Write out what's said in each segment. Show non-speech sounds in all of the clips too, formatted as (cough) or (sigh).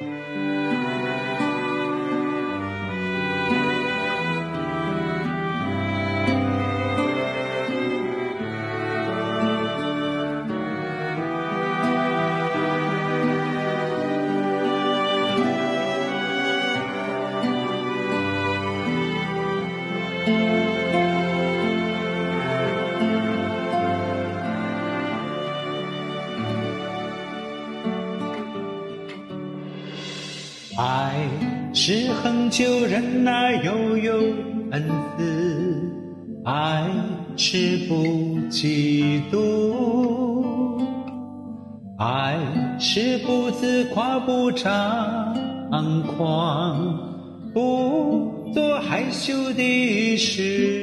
爱是恒久忍耐又有恩赐，爱是不嫉妒，爱是不自夸不张狂，不做害羞的事。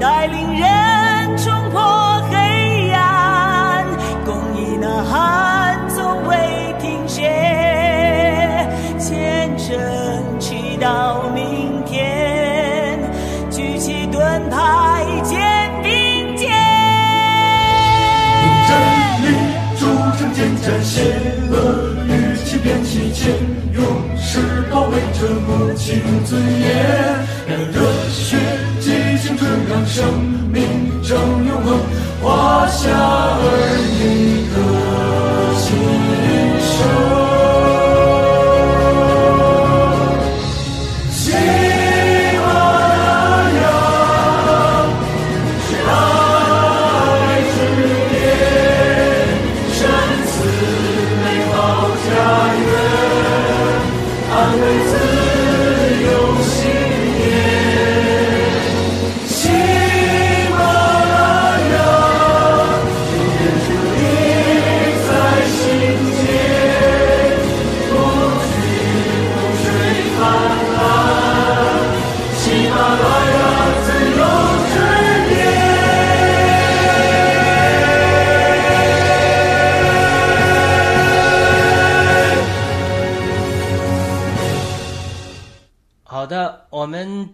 带领人冲破黑暗，公益呐喊从未停歇，虔诚祈祷明天，举起盾牌肩并肩。真理铸成坚战，邪恶与欺骗弃剑，勇士保卫着母亲尊严。让热血让生命成永恒，华夏儿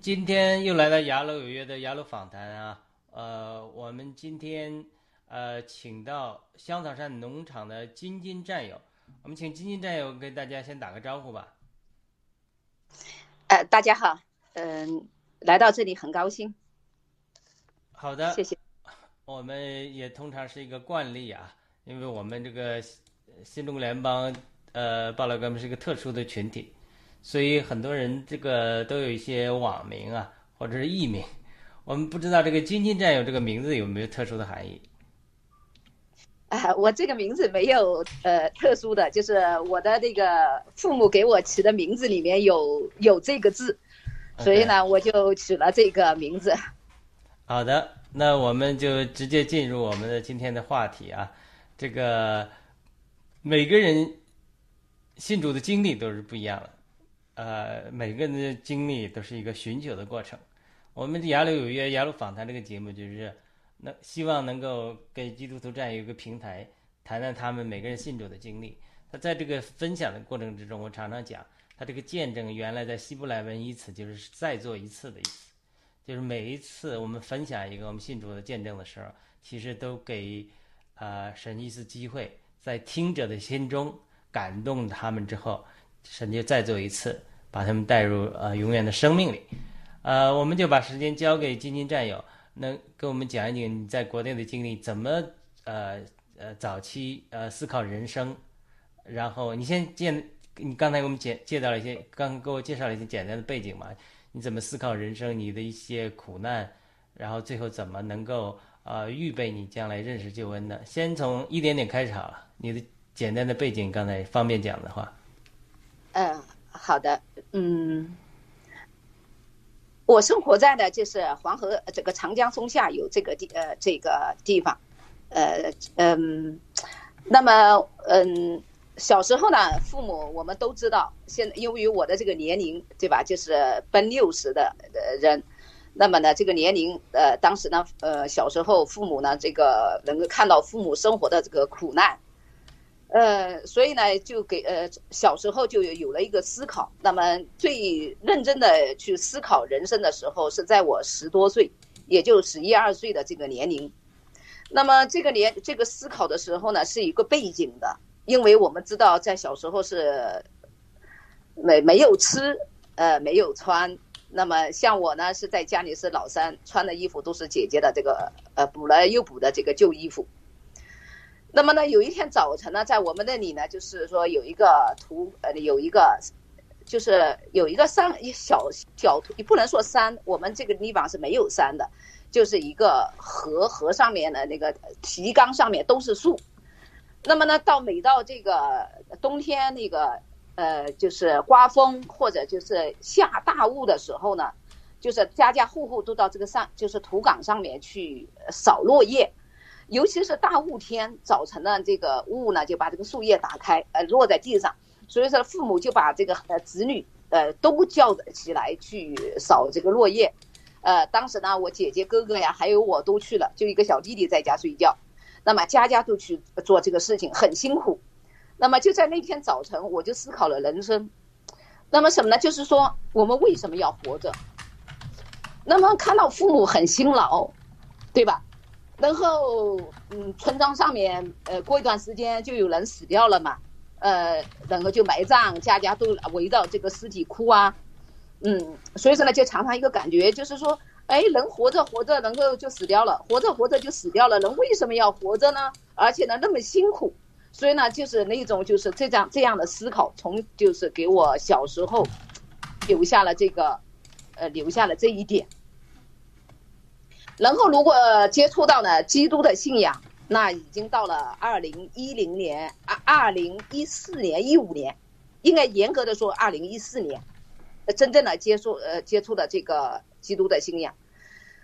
今天又来到雅鲁有约的雅鲁访谈啊。呃，我们今天呃请到香草山农场的金金战友，我们请金金战友跟大家先打个招呼吧。呃，大家好，嗯、来到这里很高兴，好的，谢谢。我们也通常是一个惯例啊，因为我们这个呃新中国联邦呃报道哥们是一个特殊的群体，所以很多人这个都有一些网名啊，或者是艺名。我们不知道这个“金金战友”这个名字有没有特殊的含义？啊、我这个名字没有呃特殊的，就是我的那个父母给我起的名字里面有有这个字，所以呢，我就取了这个名字。好的，那我们就直接进入我们的今天的话题啊。这个每个人信主的经历都是不一样的，呃，每个人的经历都是一个寻求的过程。我们的雅鲁有约、雅鲁访谈这个节目，就是那希望能够给基督徒这样一个平台，谈谈他们每个人信主的经历。他在这个分享的过程之中，我常常讲，他这个见证原来在希伯来文一词就是再做一次的意思。就是每一次我们分享一个我们信主的见证的时候，其实都给呃神一次机会，在听者的心中感动他们之后，神就再做一次，把他们带入呃永远的生命里。呃，我们就把时间交给金金战友，能跟我们讲一讲你在国内的经历，怎么呃呃早期呃思考人生，然后你先介，你刚才给我们介介绍了一些，刚给我介绍了一些简单的背景嘛，你怎么思考人生，你的一些苦难，然后最后怎么能够呃预备你将来认识救恩的？先从一点点开始好了，你的简单的背景，刚才方便讲的话。嗯，好的，嗯，我生活在的就是黄河这个长江中下游这个地呃这个地方，呃嗯，那么嗯小时候呢，父母我们都知道，现由于我的这个年龄对吧，就是奔六十的呃人，那么呢这个年龄呃当时呢呃小时候父母呢这个能够看到父母生活的这个苦难。呃，所以呢，就给呃小时候就有有了一个思考。那么最认真的去思考人生的时候，是在我十多岁，也就十一二岁的这个年龄。那么这个年这个思考的时候呢，是一个背景的，因为我们知道在小时候是没没有吃，呃没有穿。那么像我呢，是在家里是老三，穿的衣服都是姐姐的这个呃补了又补的这个旧衣服。那么呢，有一天早晨呢，在我们那里呢，就是说有一个图，呃，有一个，就是有一个山，小小图，不能说山，我们这个地方是没有山的，就是一个河，河上面的那个提纲上面都是树。那么呢，到每到这个冬天那个，呃，就是刮风或者就是下大雾的时候呢，就是家家户户都到这个上，就是土岗上面去扫落叶。尤其是大雾天，早晨呢，这个雾呢就把这个树叶打开，呃，落在地上。所以说，父母就把这个呃子女呃都叫起来去扫这个落叶。呃，当时呢，我姐姐、哥哥呀，还有我都去了，就一个小弟弟在家睡觉。那么家家都去做这个事情，很辛苦。那么就在那天早晨，我就思考了人生。那么什么呢？就是说我们为什么要活着？那么看到父母很辛劳，对吧？然后，嗯，村庄上面，呃，过一段时间就有人死掉了嘛，呃，然后就埋葬，家家都围绕这个尸体哭啊，嗯，所以说呢，就常常一个感觉就是说，哎，人活着活着，能够就死掉了，活着活着就死掉了，人为什么要活着呢？而且呢，那么辛苦，所以呢，就是那种就是这样这样的思考，从就是给我小时候留下了这个，呃，留下了这一点。然后，如果接触到了基督的信仰，那已经到了二零一零年啊，二零一四年、一五年，应该严格的说，二零一四年，真正的接触呃接触的这个基督的信仰。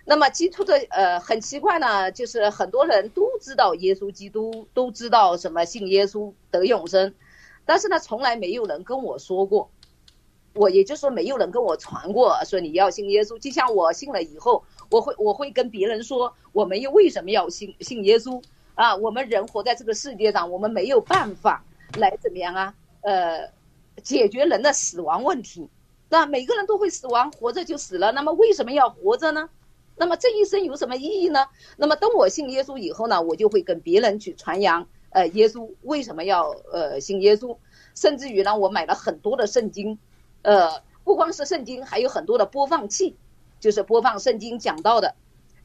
那么，基督的呃很奇怪呢，就是很多人都知道耶稣基督，都知道什么信耶稣得永生，但是呢，从来没有人跟我说过。我也就是说，没有人跟我传过说你要信耶稣。就像我信了以后，我会我会跟别人说，我们又为什么要信信耶稣啊？我们人活在这个世界上，我们没有办法来怎么样啊？呃，解决人的死亡问题，那每个人都会死亡，活着就死了。那么为什么要活着呢？那么这一生有什么意义呢？那么等我信耶稣以后呢，我就会跟别人去传扬，呃，耶稣为什么要呃信耶稣？甚至于呢，我买了很多的圣经。呃，不光是圣经，还有很多的播放器，就是播放圣经讲到的，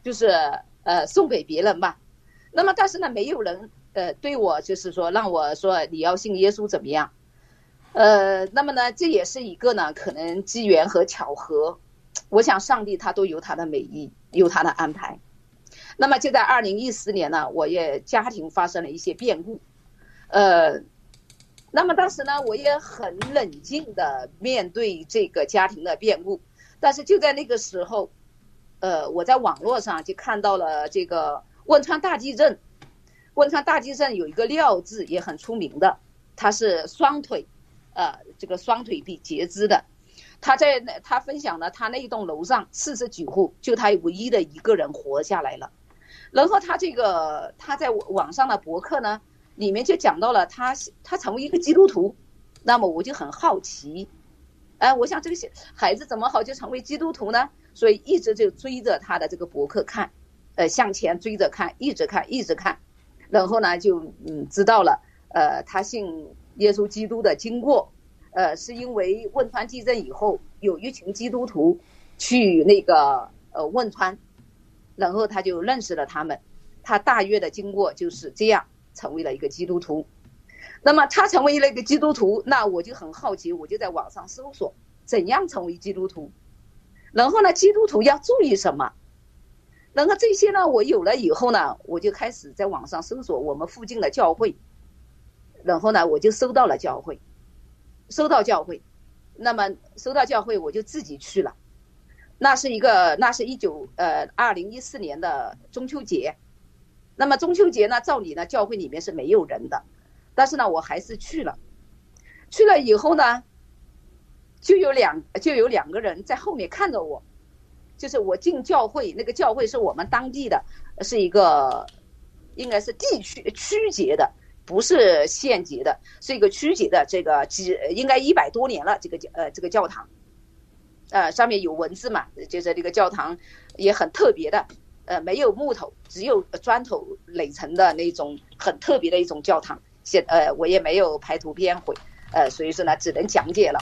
就是呃送给别人吧。那么，但是呢，没有人呃对我就是说让我说你要信耶稣怎么样？呃，那么呢，这也是一个呢可能机缘和巧合。我想上帝他都有他的美意，有他的安排。那么就在二零一四年呢，我也家庭发生了一些变故，呃。那么当时呢，我也很冷静的面对这个家庭的变故，但是就在那个时候，呃，我在网络上就看到了这个汶川大地震。汶川大地震有一个廖字也很出名的，他是双腿，呃，这个双腿被截肢的。他在那他分享了他那一栋楼上四十几户，就他唯一的一个人活下来了。然后他这个他在网上的博客呢。里面就讲到了他他成为一个基督徒，那么我就很好奇，哎，我想这个小孩子怎么好就成为基督徒呢？所以一直就追着他的这个博客看，呃，向前追着看，一直看，一直看，然后呢就嗯知道了，呃，他信耶稣基督的经过，呃，是因为汶川地震以后有一群基督徒去那个呃汶川，然后他就认识了他们，他大约的经过就是这样。成为了一个基督徒，那么他成为了一个基督徒，那我就很好奇，我就在网上搜索怎样成为基督徒，然后呢，基督徒要注意什么？然后这些呢，我有了以后呢，我就开始在网上搜索我们附近的教会，然后呢，我就搜到了教会，搜到教会，那么搜到教会，我就自己去了，那是一个，那是一九呃二零一四年的中秋节。那么中秋节呢，照理呢，教会里面是没有人的，但是呢，我还是去了。去了以后呢，就有两就有两个人在后面看着我，就是我进教会，那个教会是我们当地的，是一个应该是地区区级的，不是县级的，是一个区级的这个几应该一百多年了，这个教呃这个教堂。呃，上面有文字嘛，就是这个教堂也很特别的，呃，没有木头，只有砖头垒成的那种很特别的一种教堂。现呃，我也没有拍图片回，呃，所以说呢，只能讲解了。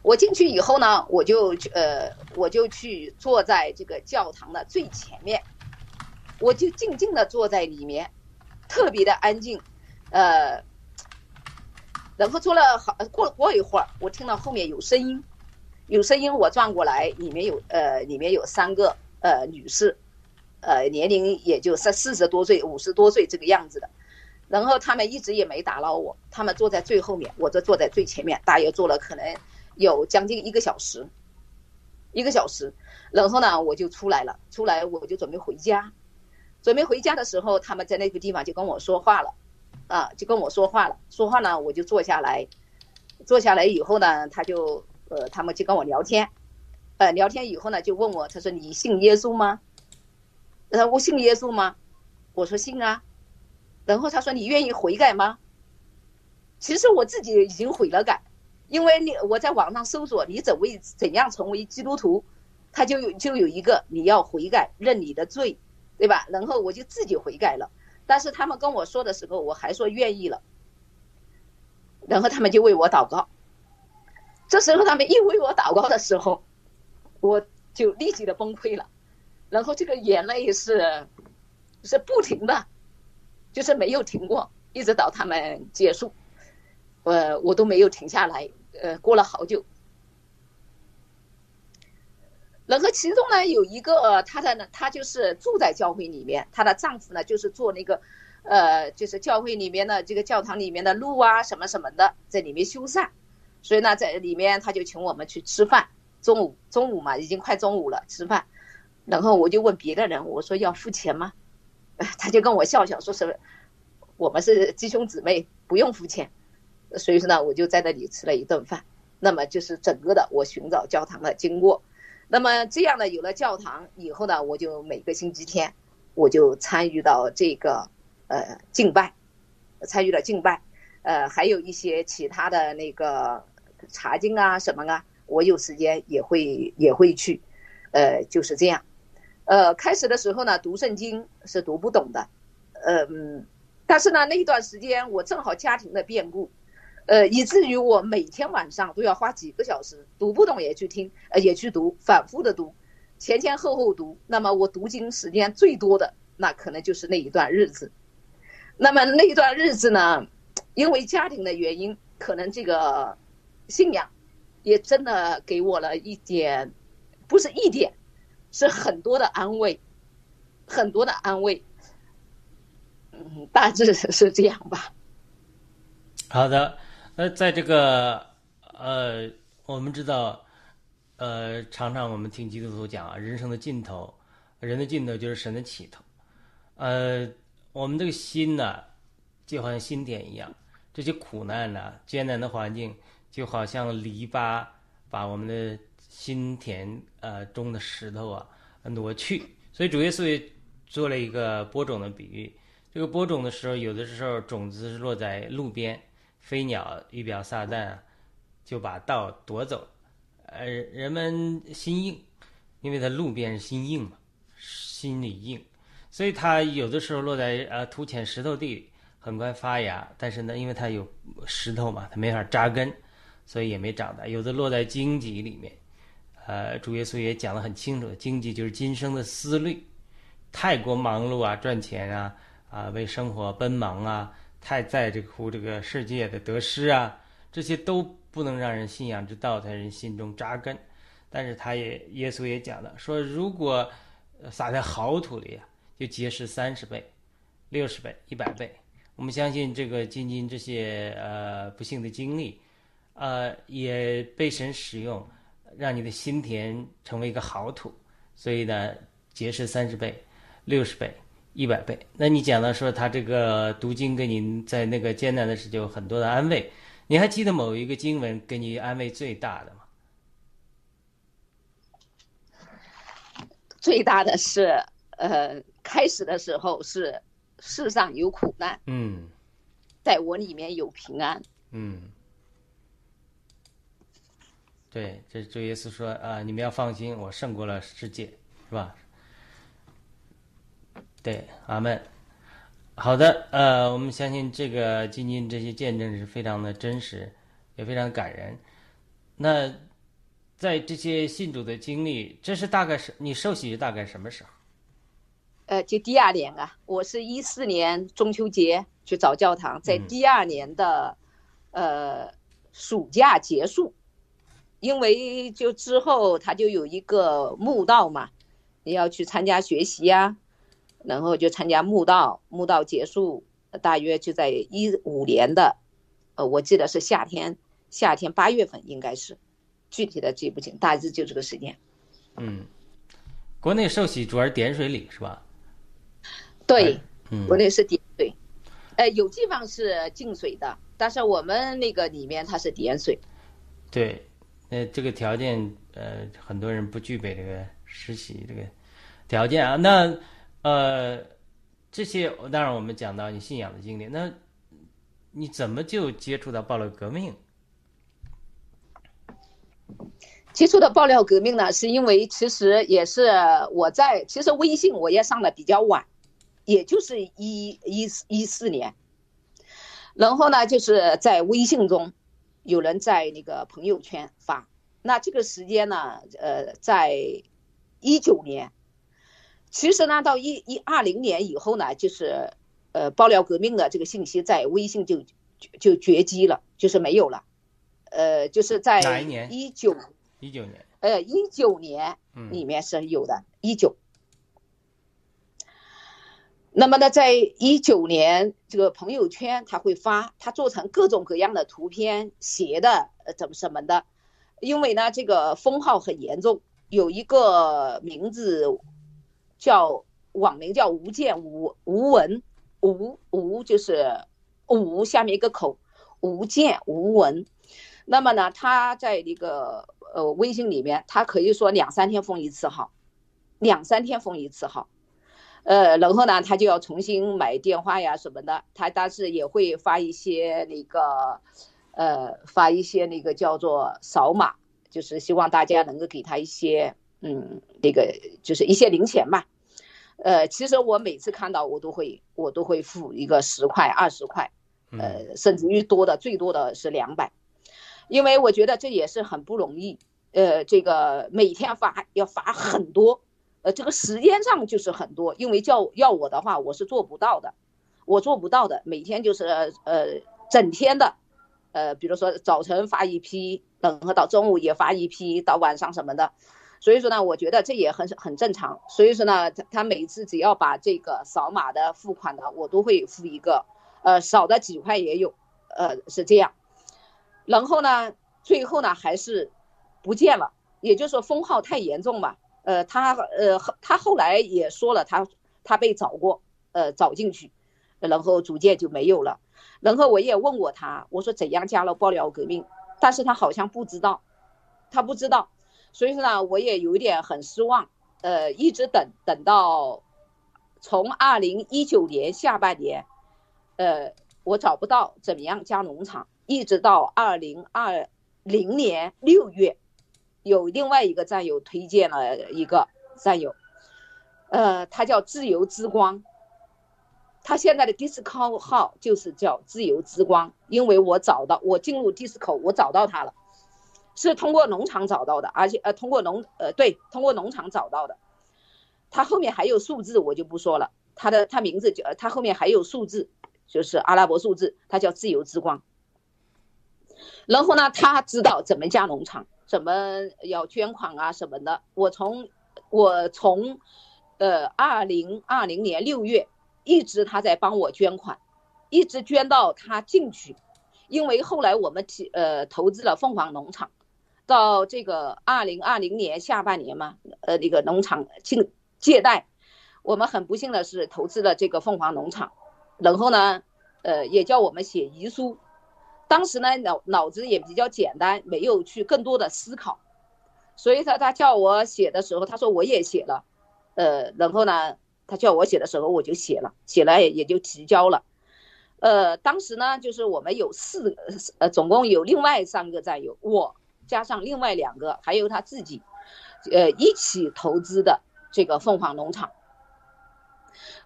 我进去以后呢，我就呃，我就去坐在这个教堂的最前面，我就静静的坐在里面，特别的安静，呃，然后坐了好过过一会儿，我听到后面有声音。有声音，我转过来，里面有呃，里面有三个呃女士，呃，年龄也就三四十多岁、五十多岁这个样子的。然后他们一直也没打扰我，他们坐在最后面，我就坐在最前面，大约坐了可能有将近一个小时，一个小时。然后呢，我就出来了，出来我就准备回家。准备回家的时候，他们在那个地方就跟我说话了，啊，就跟我说话了。说话呢，我就坐下来，坐下来以后呢，他就。呃，他们就跟我聊天，呃，聊天以后呢，就问我，他说你信耶稣吗？呃，我信耶稣吗？我说信啊。然后他说你愿意悔改吗？其实我自己已经悔了改，因为你我在网上搜索你怎为怎样成为基督徒，他就有就有一个你要悔改认你的罪，对吧？然后我就自己悔改了。但是他们跟我说的时候，我还说愿意了。然后他们就为我祷告。这时候他们一为我祷告的时候，我就立即的崩溃了，然后这个眼泪是是不停的，就是没有停过，一直到他们结束，呃，我都没有停下来，呃，过了好久。然后其中呢有一个，她的呢，她就是住在教会里面，她的丈夫呢就是做那个，呃，就是教会里面的这个教堂里面的路啊什么什么的，在里面修缮。所以呢，在里面他就请我们去吃饭。中午，中午嘛，已经快中午了，吃饭。然后我就问别的人，我说要付钱吗？他就跟我笑笑，说是我们是弟兄姊妹，不用付钱。所以说呢，我就在那里吃了一顿饭。那么就是整个的我寻找教堂的经过。那么这样呢，有了教堂以后呢，我就每个星期天我就参与到这个呃敬拜，参与了敬拜，呃，还有一些其他的那个。查经啊什么啊，我有时间也会也会去，呃，就是这样。呃，开始的时候呢，读圣经是读不懂的，嗯，但是呢，那一段时间我正好家庭的变故，呃，以至于我每天晚上都要花几个小时，读不懂也去听，呃，也去读，反复的读，前前后后读。那么我读经时间最多的，那可能就是那一段日子。那么那一段日子呢，因为家庭的原因，可能这个。信仰也真的给我了一点，不是一点，是很多的安慰，很多的安慰。嗯，大致是这样吧。好的，那在这个呃，我们知道，呃，常常我们听基督徒讲啊，人生的尽头，人的尽头就是神的起头。呃，我们这个心呢，就好像心田一样，这些苦难呢，艰难的环境。就好像篱笆把我们的心田呃中的石头啊挪去，所以主耶稣也做了一个播种的比喻。这个播种的时候，有的时候种子是落在路边，飞鸟预表撒旦，就把道夺走。呃，人们心硬，因为它路边是心硬嘛，心里硬，所以它有的时候落在呃土浅石头地，很快发芽。但是呢，因为它有石头嘛，它没法扎根。所以也没长大，有的落在荆棘里面，呃，主耶稣也讲得很清楚，经济就是今生的思虑，太过忙碌啊，赚钱啊，啊，为生活奔忙啊，太在这乎这个世界的得失啊，这些都不能让人信仰之道在人心中扎根。但是他也，耶稣也讲了，说如果撒在好土里啊，就结实三十倍、六十倍、一百倍。我们相信这个今今这些呃不幸的经历。呃，也被神使用，让你的心田成为一个好土，所以呢，结实三十倍、六十倍、一百倍。那你讲到说他这个读经给您在那个艰难的时候有很多的安慰，你还记得某一个经文给你安慰最大的吗？最大的是，呃，开始的时候是世上有苦难，嗯在我里面有平安。嗯，对，这主耶稣说啊，你们要放心，我胜过了世界，是吧？对，阿门。好的，呃，我们相信这个今天这些见证是非常的真实，也非常感人。那在这些信主的经历，这是大概是你受洗是大概什么时候？呃，就第二年啊，我是一四年中秋节去找教堂，在嗯第二年的，呃，暑假结束，因为就之后他就有一个墓道嘛，你要去参加学习呀、然后就参加墓道，墓道结束呃大约就在一五年的，呃，我记得是夏天，夏天八月份应该是，具体的记不清，大致就这个时间。嗯，国内受洗主要是点水礼是吧？对，嗯国内是点水，呃，有地方是净水的，但是我们那个里面它是点水。对，呃，这个条件，呃，很多人不具备这个实习这个条件啊。那呃，这些当然我们讲到你信仰的经历，那你怎么就接触到暴乱革命？接触的爆料革命呢，是因为其实也是我在，其实微信我也上的比较晚，也就是一一一四年，然后呢，就是在微信中有人在那个朋友圈发，那这个时间呢，呃，在一九年，其实呢，到一一二零年以后呢，就是呃爆料革命的这个信息在微信就就就绝迹了，就是没有了，呃，就是在哪一年一九。一九年，呃，一九年嗯里面是有的，一九。那么呢，在一九年这个朋友圈他会发，他做成各种各样的图片、写的呃怎么什么的，因为呢这个封号很严重，有一个名字叫网名叫吴建吴吴文吴吴就是吴下面一个口吴建吴文，那么呢他在那个呃微信里面，他可以说两三天封一次号，两三天封一次号。呃，然后呢，他就要重新买电话呀什么的，他但是也会发一些那个，呃，发一些那个叫做扫码，就是希望大家能够给他一些，嗯，那个就是一些零钱嘛。呃，其实我每次看到我都会我都会付一个十块二十块，嗯呃，甚至于多的最多的是两百，因为我觉得这也是很不容易，呃，这个每天发要发很多。呃，这个时间上就是很多，因为叫要我的话，我是做不到的，我做不到的。每天就是呃整天的，呃，比如说早晨发一批，然后到中午也发一批，到晚上什么的。所以说呢，我觉得这也很很正常。所以说呢，他他每次只要把这个扫码的付款的，我都会付一个，呃，少的几块也有，呃，是这样。然后呢，最后呢还是不见了，也就是说封号太严重嘛。呃，他呃后他后来也说了，他他被找过，呃找进去，然后逐渐就没有了。然后我也问过他，我说怎样加了爆料革命，但是他好像不知道，他不知道，所以说呢，我也有一点很失望。呃，一直等等到从二零一九年下半年，呃，我找不到怎么样加农场，一直到二零二零年六月。有另外一个战友推荐了一个战友，呃，他叫自由之光，他现在的 Discord 号就是叫自由之光，因为我找到我进入 Discord，我找到他了，是通过农场找到的，而且呃通过农呃对通过农场找到的，他后面还有数字我就不说了，他的他名字叫他后面还有数字，就是阿拉伯数字，他叫自由之光。然后呢，他知道怎么加农场。怎么要捐款啊什么的？我从我从呃二零二零年六月一直他在帮我捐款，一直捐到他进去，因为后来我们提呃投资了凤凰农场，到这个二零二零年下半年嘛，呃，那个农场进借贷，我们很不幸的是投资了这个凤凰农场，然后呢，呃，也叫我们写遗书。当时呢，脑脑子也比较简单，没有去更多的思考，所以他他叫我写的时候，他说我也写了，呃，然后呢，他叫我写的时候，我就写了，写了也就提交了。呃，当时呢，就是我们有四呃，总共有另外三个战友，我。加上另外两个，还有他自己，呃，一起投资的这个凤凰农场。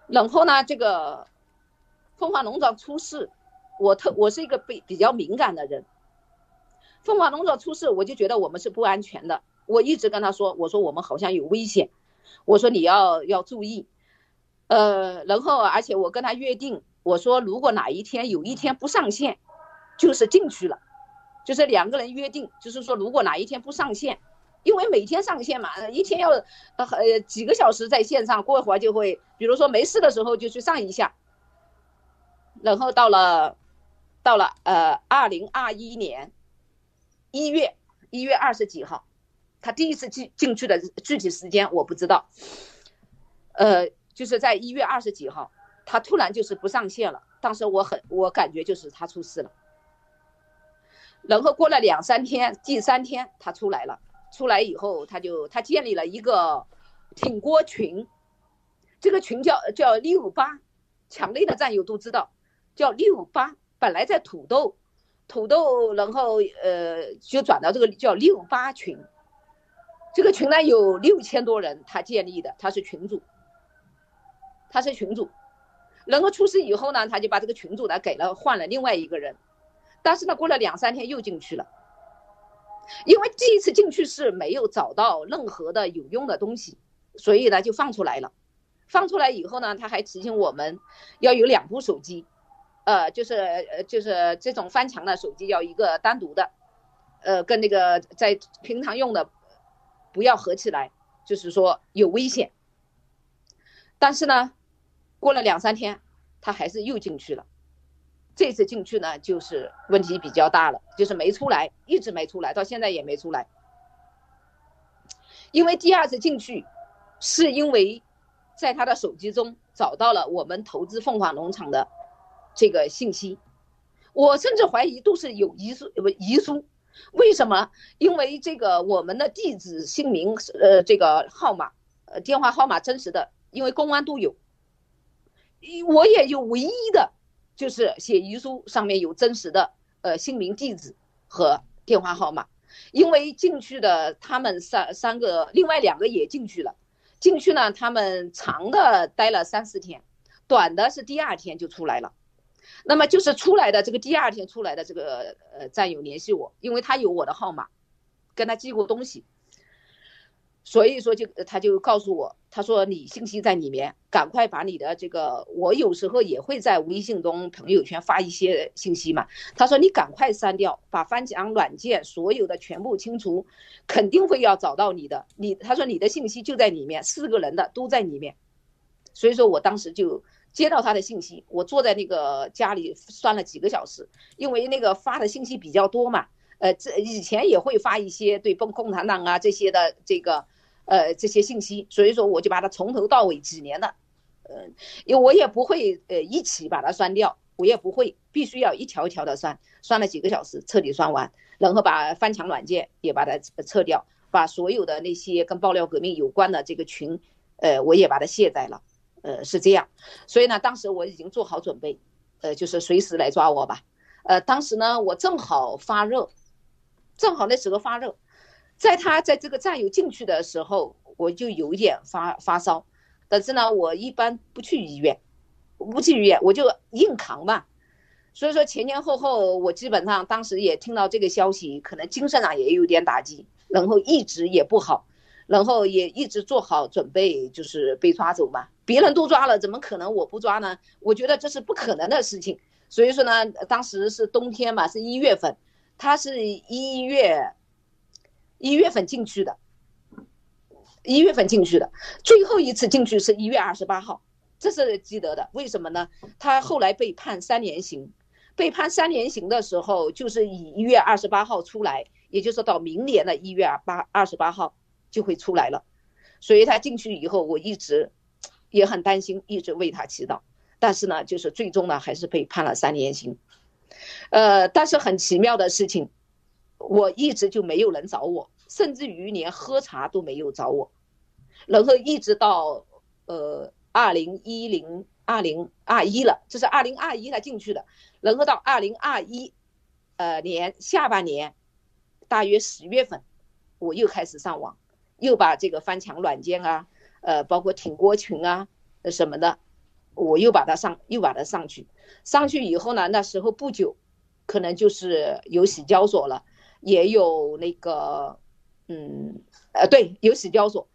然后呢，这个凤凰农场出事，我特我是一个比比较敏感的人。凤凰农场出事，我就觉得我们是不安全的。我一直跟他说，我说我们好像有危险，我说你要要注意。呃，然后而且我跟他约定，我说如果哪一天有一天不上线，就是进去了。就是两个人约定，就是说，如果哪一天不上线，因为每天上线嘛，一天要呃呃几个小时在线上，过一会儿就会，比如说没事的时候就去上一下。然后到了，到了呃二零二一年一月一月二十几号，他第一次进进去的具体时间我不知道，呃，就是在一月二十几号，他突然就是不上线了。当时我很我感觉就是他出事了。然后过了两三天，第三天他出来了。出来以后，他就他建立了一个挺锅群，这个群叫叫六八，强烈的战友都知道，叫六八。本来在土豆，土豆，然后呃就转到这个叫六八群。这个群呢有六千多人，他建立的，他是群主，他是群主。然后出事以后呢，他就把这个群主呢给了换了另外一个人。但是呢，过了两三天又进去了，因为第一次进去是没有找到任何的有用的东西，所以呢就放出来了。放出来以后呢，他还提醒我们要有两部手机，呃，就是呃就是这种翻墙的手机要一个单独的，呃，跟那个在平常用的不要合起来，就是说有危险。但是呢，过了两三天，他还是又进去了。这次进去呢，就是问题比较大了，就是没出来，一直没出来，到现在也没出来。因为第二次进去，是因为在他的手机中找到了我们投资凤凰农场的这个信息，我甚至怀疑都是有遗书不遗书。为什么？因为这个我们的地址、姓名、呃，这个号码、呃，电话号码真实的，因为公安都有，我也有唯一的。就是写遗书上面有真实的呃姓名、地址和电话号码，因为进去的他们三三个，另外两个也进去了。进去呢，他们长的待了三四天，短的是第二天就出来了。那么就是出来的这个第二天出来的这个呃战友联系我，因为他有我的号码，跟他寄过东西。所以说，就他就告诉我，他说你信息在里面，赶快把你的这个，我有时候也会在微信中、朋友圈发一些信息嘛。他说你赶快删掉，把翻墙软件所有的全部清除，肯定会要找到你的。你他说你的信息就在里面，四个人的都在里面。所以说我当时就接到他的信息，我坐在那个家里算了几个小时，因为那个发的信息比较多嘛。呃，这以前也会发一些对共共产党啊这些的这个。呃，这些信息，所以说我就把它从头到尾几年的，呃，因为我也不会呃一起把它删掉，我也不会，必须要一条一条的删，删了几个小时彻底删完，然后把翻墙软件也把它撤掉，把所有的那些跟爆料革命有关的这个群，呃，我也把它卸载了，呃，是这样，所以呢，当时我已经做好准备，呃，就是随时来抓我吧，呃，当时呢，我正好发热，正好那时候发热。在他在这个战友进去的时候，我就有一点发发烧，但是呢，我一般不去医院，不去医院，我就硬扛吧。所以说前前后后，我基本上当时也听到这个消息，可能精神上也有点打击，然后一直也不好，然后也一直做好准备，就是被抓走嘛。别人都抓了，怎么可能我不抓呢？我觉得这是不可能的事情。所以说呢，当时是冬天嘛，是一月份，他是一月。一月份进去的，一月份进去的，最后一次进去是一月二十八号，这是记得的。为什么呢？他后来被判三年刑，被判三年刑的时候，就是以一月二十八号出来，也就是到明年的一月八二十八号就会出来了。所以他进去以后，我一直也很担心，一直为他祈祷。但是呢，就是最终呢，还是被判了三年刑。呃，但是很奇妙的事情，我一直就没有人找我，甚至于连喝茶都没有找我。然后一直到呃二零一零二零二一了，这是二零二一了进去的，然后到二零二一呃年下半年，大约十月份，我又开始上网，又把这个翻墙软件啊，呃，包括挺锅群啊什么的，我又把它上，又把它上去，上去以后呢，那时候不久，可能就是有洗交所了，也有那个，嗯，呃，对，有洗交所。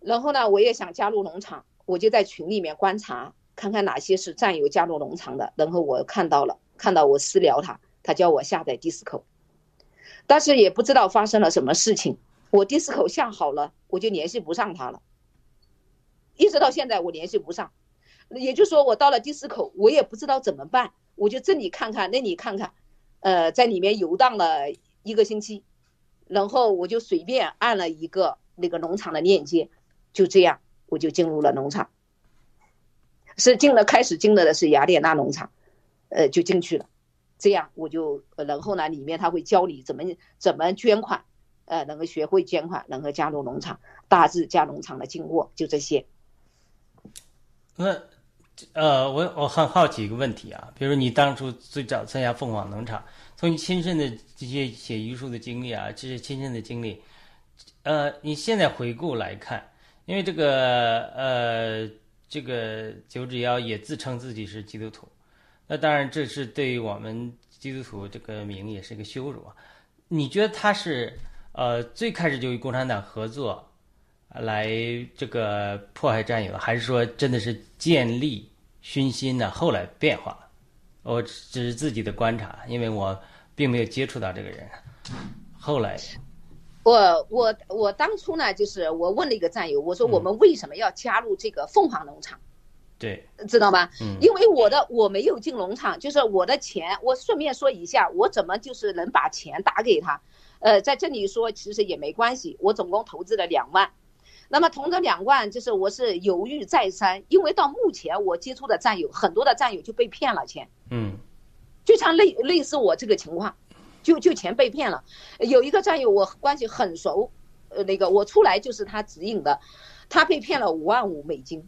然后呢，我也想加入农场，我就在群里面观察，看看哪些是战友加入农场的。然后我看到了，看到我私聊他，他叫我下载 Disco，但是也不知道发生了什么事情，我 Disco 下好了，我就联系不上他了，一直到现在我联系不上。也就是说，我到了第四口我也不知道怎么办，我就这里看看，那里看看，呃，在里面游荡了一个星期，然后我就随便按了一个那个农场的链接。就这样，我就进入了农场，是进了开始进了的是雅典娜农场，呃，就进去了。这样我就，然后呢，里面他会教你怎么怎么捐款，呃，能够学会捐款，能够加入农场，大致加农场的经过就这些。那，呃，我我很好奇一个问题啊，比如你当初最早参加凤凰农场，从你亲身的这些写遗书的经历啊，这些亲身的经历，呃，你现在回顾来看。因为这个呃，这个九指妖也自称自己是基督徒，那当然这是对于我们基督徒这个名也是一个羞辱啊。你觉得他是呃最开始就与共产党合作来这个迫害战友，还是说真的是建立熏心呢？后来变化了，我只是自己的观察，因为我并没有接触到这个人，后来。我我我当初呢，就是我问了一个战友，我说我们为什么要加入这个凤凰农场？对，知道吗？嗯，因为我的我没有进农场，就是我的钱，我顺便说一下，我怎么就是能把钱打给他？呃，在这里说其实也没关系，我总共投资了两万，那么同这两万，就是我是犹豫再三，因为到目前我接触的战友很多的战友就被骗了钱，嗯，就像类类似我这个情况。就就钱被骗了，有一个战友我关系很熟，呃，那个我出来就是他指引的，他被骗了五万五美金，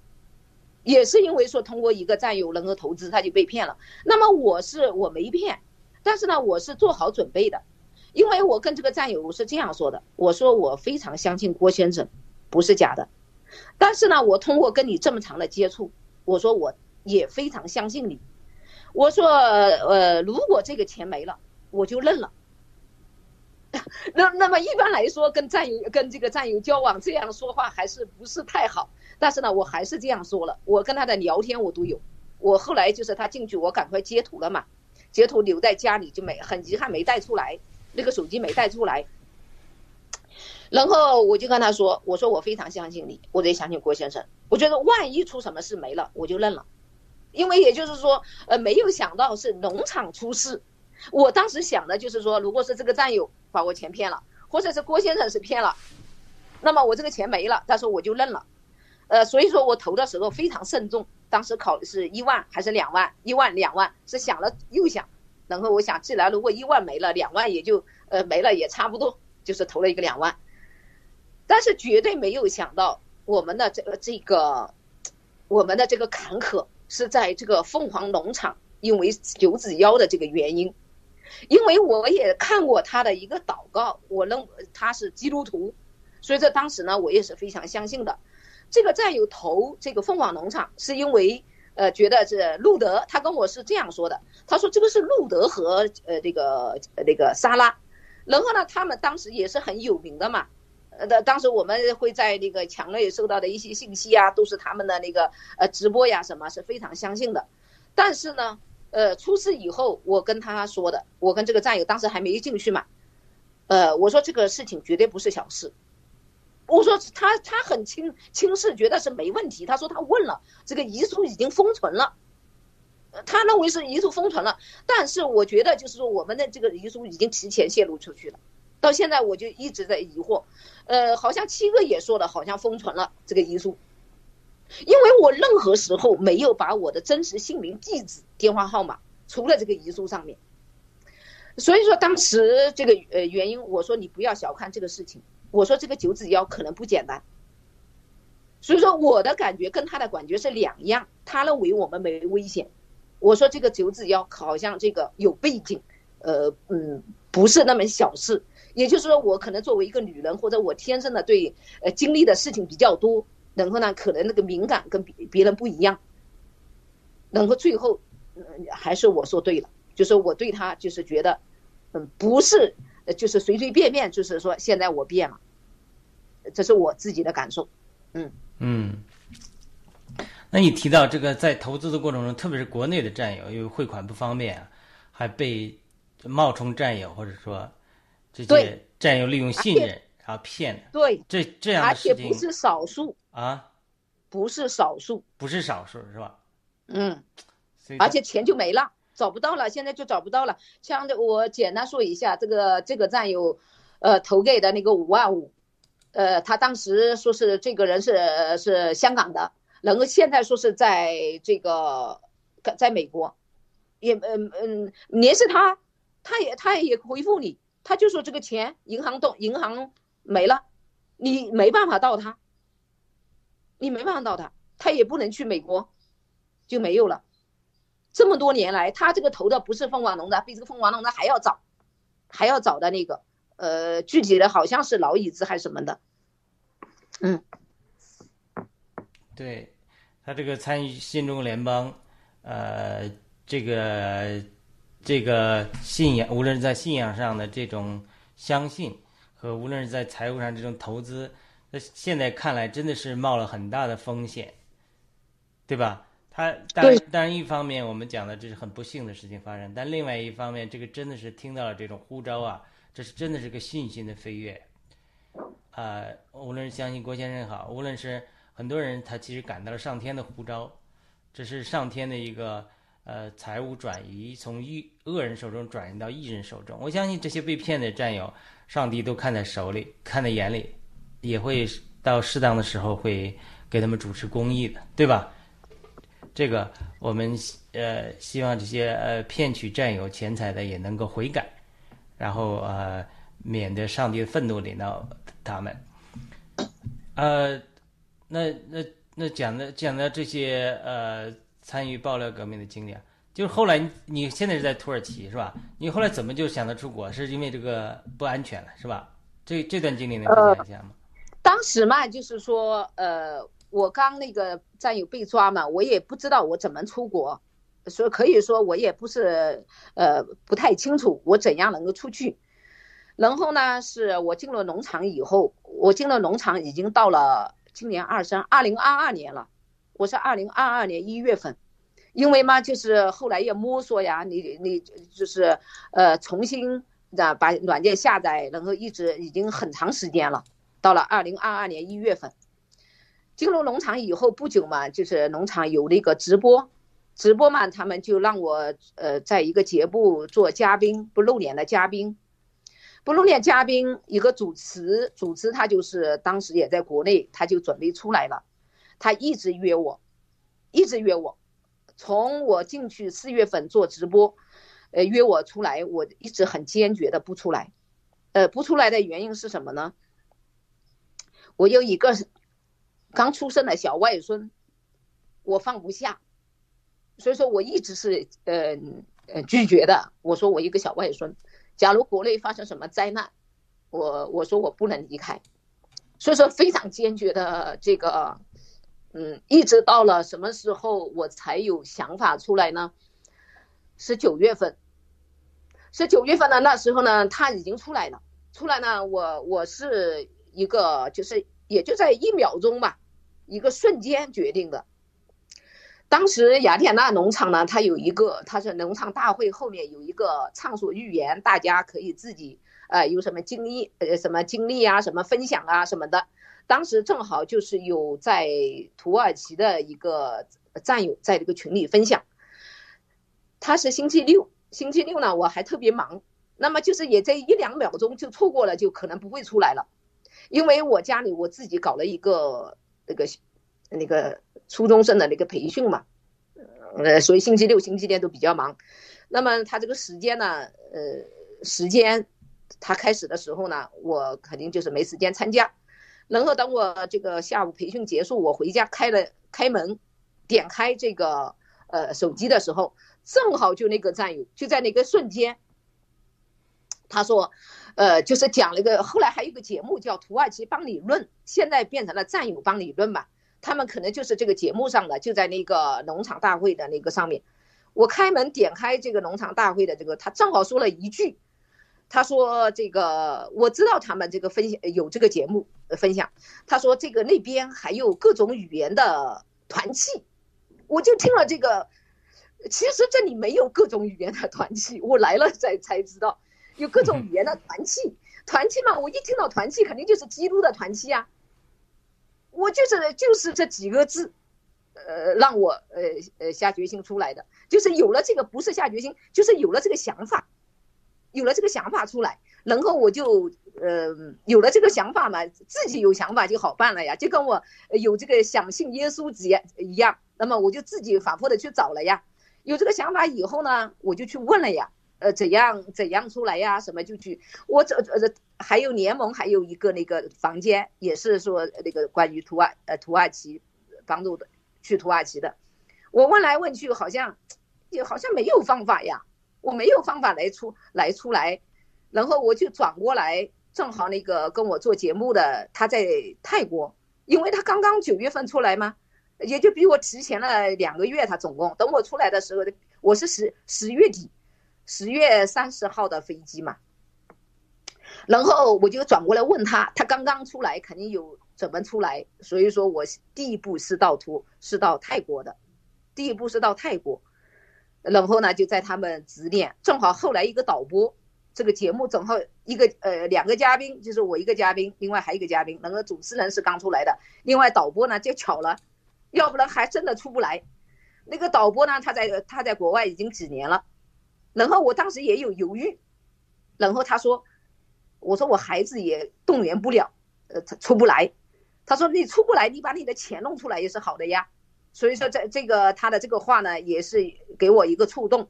也是因为说通过一个战友能够投资他就被骗了。那么我是我没骗，但是呢我是做好准备的，因为我跟这个战友我是这样说的，我说我非常相信郭先生，不是假的，但是呢我通过跟你这么长的接触，我说我也非常相信你，我说呃如果这个钱没了。我就认了。(laughs) 那那么一般来说，跟战友跟这个战友交往，这样说话还是不是太好。但是呢，我还是这样说了。我跟他的聊天我都有。我后来就是他进去，我赶快截图了嘛，截图留在家里就没，很遗憾没带出来，那个手机没带出来。然后我就跟他说：“我说我非常相信你，我得相信郭先生。我觉得万一出什么事没了，我就认了。因为也就是说，呃，没有想到是农场出事。”我当时想的就是说，如果是这个战友把我钱骗了，或者是郭先生是骗了，那么我这个钱没了，他说我就认了。呃，所以说我投的时候非常慎重，当时考的是一万还是两万？一万两万是想了又想，然后我想，既然如果一万没了，两万也就呃没了也差不多，就是投了一个两万。但是绝对没有想到我们的这个这个我们的这个坎坷是在这个凤凰农场，因为九子妖的这个原因。因为我也看过他的一个祷告，我认为他是基督徒，所以在当时呢，我也是非常相信的。这个战友投这个凤凰农场，是因为呃觉得这路德，他跟我是这样说的，他说这个是路德和呃这个那个莎拉，然后呢，他们当时也是很有名的嘛，呃，当当时我们会在那个墙内收到的一些信息啊，都是他们的那个呃直播呀什么，是非常相信的，但是呢。呃，出事以后，我跟他说的，我跟这个战友当时还没进去嘛，呃，我说这个事情绝对不是小事，我说他他很轻轻视，觉得是没问题。他说他问了，这个遗书已经封存了，他认为是遗书封存了，但是我觉得就是说我们的这个遗书已经提前泄露出去了，到现在我就一直在疑惑，呃，好像七哥也说了，好像封存了这个遗书，因为我任何时候没有把我的真实姓名、地址、电话号码，除了这个遗书上面。所以说当时这个呃原因，我说你不要小看这个事情，我说这个九子妖可能不简单。所以说我的感觉跟他的感觉是两样，他认为我们没危险，我说这个九子妖好像这个有背景，呃嗯，不是那么小事。也就是说，我可能作为一个女人，或者我天生的对呃经历的事情比较多，然后呢，可能那个敏感跟别别人不一样，然后最后，嗯，还是我说对了，就是我对他就是觉得，嗯，不是，就是随随便便，就是说现在我变了，这是我自己的感受，嗯。嗯。那你提到这个在投资的过程中，特别是国内的战友，因为汇款不方便，还被冒充战友，或者说。这些战友利用信任，然后骗对，这这样而且不是少数。啊，不是少数，不是少数，是吧？嗯，而且钱就没了，找不到了，现在就找不到了。像我简单说一下，这个这个战友，呃，投给的那个五万五，呃，他当时说是这个人是是香港的，然后现在说是在这个在美国，也嗯嗯联系他，他也他也回复你。他就说这个钱银行动银行没了，你没办法到他，你没办法到他，他也不能去美国，就没有了。这么多年来，他这个投的不是凤凰龙的，比这个凤凰龙的还要早，还要早的那个，呃，具体的好像是老椅子还是什么的，嗯，对，他这个参与新中国联邦，呃，这个。这个信仰，无论是在信仰上的这种相信，和无论是在财务上这种投资，那现在看来真的是冒了很大的风险，对吧？他当然，当然，一方面我们讲的这是很不幸的事情发生，但另外一方面，这个真的是听到了这种呼召啊，这是真的是个信心的飞跃，啊，无论是相信郭先生好，无论是很多人，他其实感到了上天的呼召，这是上天的一个。呃，财务转移从一恶人手中转移到异人手中，我相信这些被骗的战友，上帝都看在手里，看在眼里，也会到适当的时候会给他们主持公义的，对吧？这个我们呃希望这些呃骗取战友钱财的也能够悔改，然后呃免得上帝的愤怒临到他们。呃，那那那讲的讲的这些呃。参与爆料革命的经历啊，就是后来你现在是在土耳其是吧？你后来怎么就想到出国？是因为这个不安全了是吧？这这段经历能分享一下吗？当时嘛，就是说，呃，我刚那个战友被抓嘛，我也不知道我怎么出国，所以可以说我也不是呃不太清楚我怎样能够出去。然后呢，是我进了农场以后，我进了农场已经到了今年二三二零二二年了。我是二零二二年一月份，因为嘛，就是后来也摸索呀，你你就是呃重新的把软件下载，然后一直已经很长时间了。到了二零二二年一月份，进入农场以后不久嘛，就是农场有那个直播，直播嘛，他们就让我呃在一个节目做嘉宾，不露脸的嘉宾，不露脸嘉宾一个主持，主持他就是当时也在国内，他就准备出来了。他一直约我，一直约我，从我进去四月份做直播，呃，约我出来，我一直很坚决的不出来，呃，不出来的原因是什么呢？我有一个刚出生的小外孙，我放不下，所以说我一直是呃呃拒绝的。我说我一个小外孙，假如国内发生什么灾难，我我说我不能离开，所以说非常坚决的这个。嗯，一直到了什么时候我才有想法出来呢？是九月份，是九月份的那时候呢，他已经出来了。出来呢，我我是一个就是也就在一秒钟吧，一个瞬间决定的。当时雅典娜农场呢，它有一个，它是农场大会后面有一个畅所欲言，大家可以自己呃有什么经历呃什么经历啊，什么分享啊什么的。当时正好就是有在土耳其的一个战友在这个群里分享，他是星期六，星期六呢我还特别忙，那么就是也这一两秒钟就错过了，就可能不会出来了。因为我家里我自己搞了一个那个那个初中生的那个培训嘛，呃，所以星期六、星期天都比较忙。那么他这个时间呢，呃，时间他开始的时候呢，我肯定就是没时间参加。然后等我这个下午培训结束，我回家开了开门，点开这个呃手机的时候，正好就那个战友就在那个瞬间，他说。呃，就是讲了一个，后来还有一个节目叫《土耳其帮理论》，现在变成了战友帮理论吧。他们可能就是这个节目上的，就在那个农场大会的那个上面。我开门点开这个农场大会的这个，他正好说了一句，他说这个我知道他们这个分享有这个节目分享，他说这个那边还有各种语言的团契，我就听了这个，其实这里没有各种语言的团契，我来了才才知道。有各种语言的团契，团契嘛，我一听到团契，肯定就是基督的团契啊。我就是就是这几个字，呃，让我呃呃下决心出来的，就是有了这个，不是下决心，就是有了这个想法，有了这个想法出来，然后我就呃有了这个想法嘛，自己有想法就好办了呀，就跟我有这个想信耶稣一样一样，那么我就自己反复的去找了呀，有这个想法以后呢，我就去问了呀。呃，怎样怎样出来呀？什么就去？我这呃还有联盟，还有一个那个房间，也是说那个关于土耳呃土耳其帮助的去土耳其的。我问来问去，好像也好像没有方法呀，我没有方法来出来出来。然后我就转过来，正好那个跟我做节目的他在泰国，因为他刚刚九月份出来嘛，也就比我提前了两个月。他总共等我出来的时候，我是十十月底。十月三十号的飞机嘛，然后我就转过来问他，他刚刚出来，肯定有怎么出来，所以说我第一步是到图是到泰国的，第一步是到泰国，然后呢就在他们直练，正好后来一个导播，这个节目正好一个呃两个嘉宾，就是我一个嘉宾，另外还有一个嘉宾，那个主持人是刚出来的，另外导播呢就巧了，要不然还真的出不来，那个导播呢他在他在国外已经几年了。然后我当时也有犹豫，然后他说：“我说我孩子也动员不了，呃，他出不来。他说你出不来，你把你的钱弄出来也是好的呀。所以说，在这个他的这个话呢，也是给我一个触动。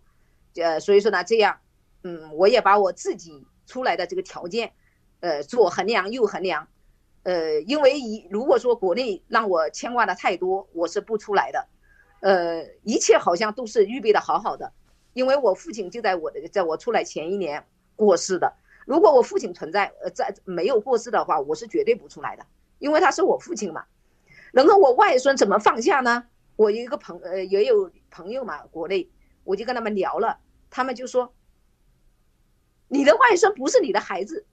呃，所以说呢，这样，嗯，我也把我自己出来的这个条件，呃，左衡量右衡量。呃，因为一如果说国内让我牵挂的太多，我是不出来的。呃，一切好像都是预备的好好的。”因为我父亲就在我的在我出来前一年过世的。如果我父亲存在，呃，在没有过世的话，我是绝对不出来的，因为他是我父亲嘛。然后我外孙怎么放下呢？我有一个朋呃也有朋友嘛，国内我就跟他们聊了，他们就说，你的外孙不是你的孩子，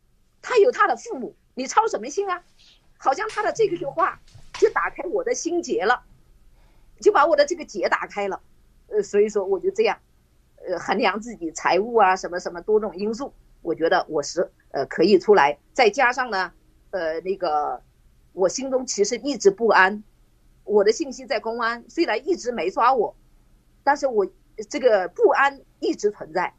他有他的父母，你操什么心啊？好像他的这个句话就打开我的心结了，就把我的这个结打开了，呃，所以说我就这样。呃，衡量自己财务啊，什么什么多种因素，我觉得我是呃可以出来。再加上呢，呃，那个我心中其实一直不安。我的信息在公安，虽然一直没抓我，但是我这个不安一直存在。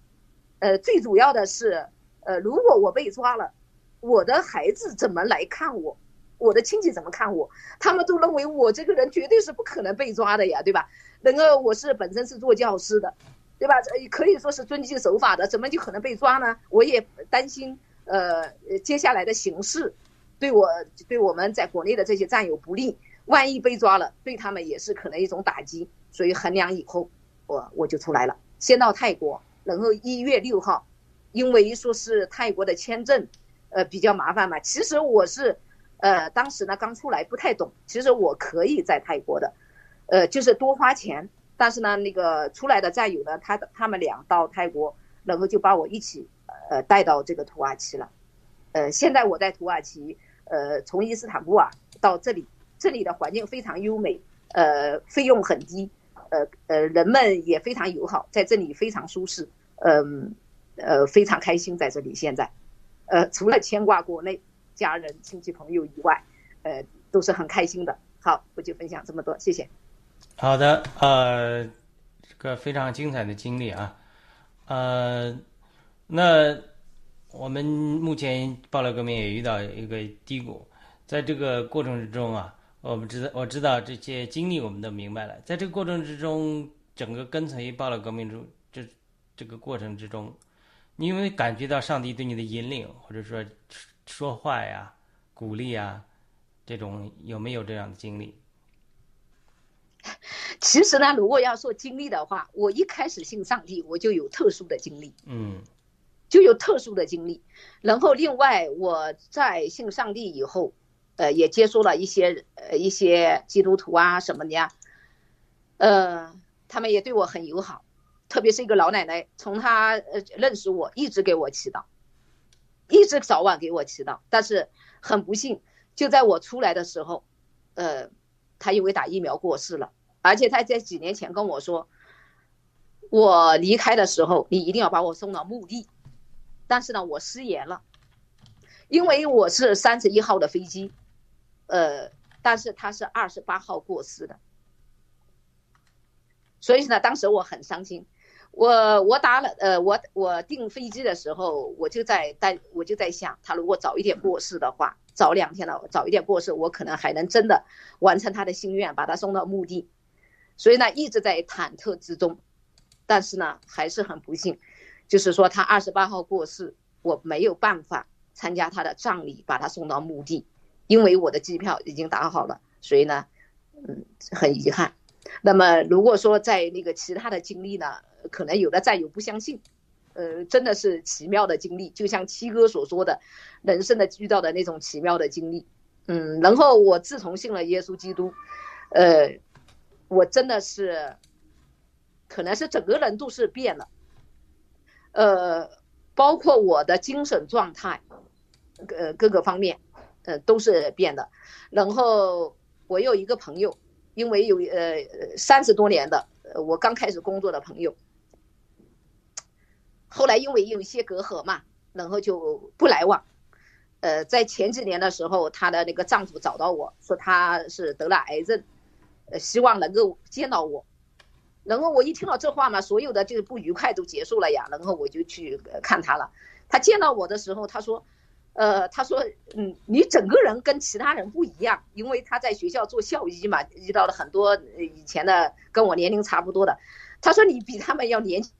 呃，最主要的是，呃，如果我被抓了，我的孩子怎么来看我？我的亲戚怎么看我？他们都认为我这个人绝对是不可能被抓的呀，对吧？那个我是本身是做教师的。对吧？可以说是遵纪守法的，怎么就可能被抓呢？我也担心，呃，接下来的形势，对我对我们在国内的这些战友不利。万一被抓了，对他们也是可能一种打击。所以衡量以后，我我就出来了，先到泰国，然后一月六号，因为说是泰国的签证，呃，比较麻烦嘛。其实我是，呃，当时呢刚出来不太懂，其实我可以在泰国的，呃，就是多花钱。但是呢，那个出来的战友呢，他他们俩到泰国，然后就把我一起呃带到这个土耳其了。呃，现在我在土耳其，呃，从伊斯坦布尔到这里，这里的环境非常优美，呃，费用很低，呃呃，人们也非常友好，在这里非常舒适，嗯呃，非常开心在这里。现在，呃，除了牵挂国内家人亲戚朋友以外，呃，都是很开心的。好，我就分享这么多，谢谢。好的，呃，这个非常精彩的经历啊，呃，那我们目前爆料革命也遇到一个低谷，在这个过程之中啊，我们知道我知道这些经历我们都明白了，在这个过程之中，整个跟随爆料革命中这这个过程之中，你有没有感觉到上帝对你的引领，或者说说话呀、鼓励啊，这种有没有这样的经历？其实呢，如果要说经历的话，我一开始信上帝，我就有特殊的经历，嗯就有特殊的经历。然后另外我在信上帝以后，呃，也接触了一些呃一些基督徒啊什么的呀，呃，他们也对我很友好，特别是一个老奶奶，从她呃认识我，一直给我祈祷，一直早晚给我祈祷。但是很不幸，就在我出来的时候，呃，她因为打疫苗过世了。而且他在几年前跟我说，我离开的时候，你一定要把我送到墓地。但是呢，我失言了，因为我是三十一号的飞机，呃，但是他是二十八号过世的，所以呢，当时我很伤心。我我打了，呃，我我订飞机的时候，我就在在我就在想，他如果早一点过世的话，早两天了，早一点过世，我可能还能真的完成他的心愿，把他送到墓地。所以呢，一直在忐忑之中，但是呢，还是很不幸，就是说他二十八号过世，我没有办法参加他的葬礼，把他送到墓地，因为我的机票已经打好了，所以呢，嗯，很遗憾。那么如果说在那个其他的经历呢，可能有的战友不相信，呃，真的是奇妙的经历，就像七哥所说的，人生的遇到的那种奇妙的经历，嗯，然后我自从信了耶稣基督，呃。我真的是，可能是整个人都是变了，呃，包括我的精神状态，呃，各个方面，呃，都是变的。然后我有一个朋友，因为有呃三十多年的，我刚开始工作的朋友，后来因为有一些隔阂嘛，然后就不来往。呃，在前几年的时候，她的那个丈夫找到我说他是得了癌症。呃，希望能够见到我，然后我一听到这话嘛，所有的就是不愉快都结束了呀。然后我就去看他了。他见到我的时候，他说：“呃，他说，嗯，你整个人跟其他人不一样，因为他在学校做校医嘛，遇到了很多以前的跟我年龄差不多的。他说你比他们要年轻，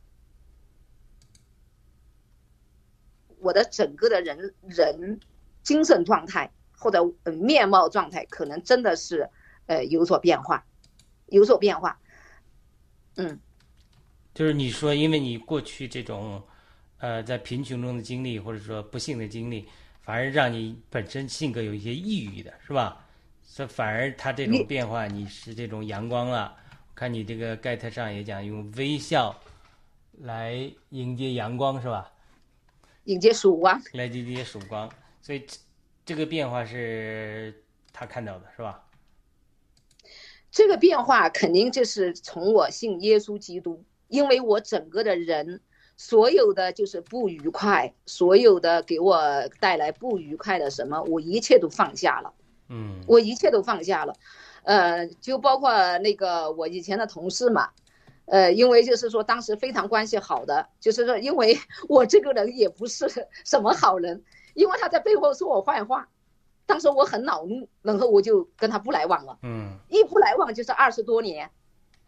我的整个的人人精神状态或者面貌状态，可能真的是。”呃，有所变化，有所变化，嗯，就是你说，因为你过去这种，呃，在贫穷中的经历，或者说不幸的经历，反而让你本身性格有一些抑郁的，是吧？这反而他这种变化，你是这种阳光啊！看你这个盖特上也讲，用微笑来迎接阳光，是吧？迎接曙光，来迎接曙光，所以这个变化是他看到的，是吧？这个变化肯定就是从我信耶稣基督，因为我整个的人，所有的就是不愉快，所有的给我带来不愉快的什么，我一切都放下了。嗯，我一切都放下了，呃，就包括那个我以前的同事嘛，呃，因为就是说当时非常关系好的，就是说因为 (laughs) 我这个人也不是什么好人，因为他在背后说我坏话。当时我很恼怒，然后我就跟他不来往了。嗯，一不来往就是二十多年，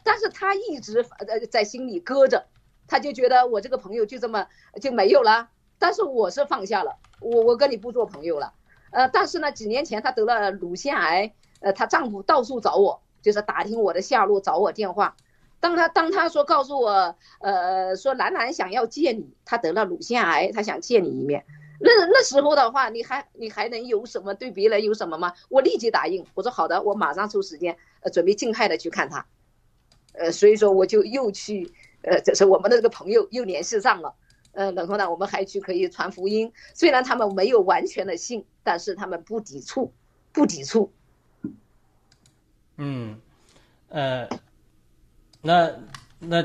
但是他一直呃在心里搁着，他就觉得我这个朋友就这么就没有了。但是我是放下了，我我跟你不做朋友了。呃，但是呢，几年前她得了乳腺癌，呃，她丈夫到处找我，就是打听我的下落，找我电话。当他当他说告诉我，呃，说兰兰想要见你，她得了乳腺癌，她想见你一面。那那时候的话，你还你还能有什么对别人有什么吗？我立即答应，我说好的，我马上抽时间，呃，准备尽快的去看他，呃，所以说我就又去，呃，就是我们的这个朋友又联系上了，呃，然后呢，我们还去可以传福音，虽然他们没有完全的信，但是他们不抵触，不抵触。嗯，呃，那那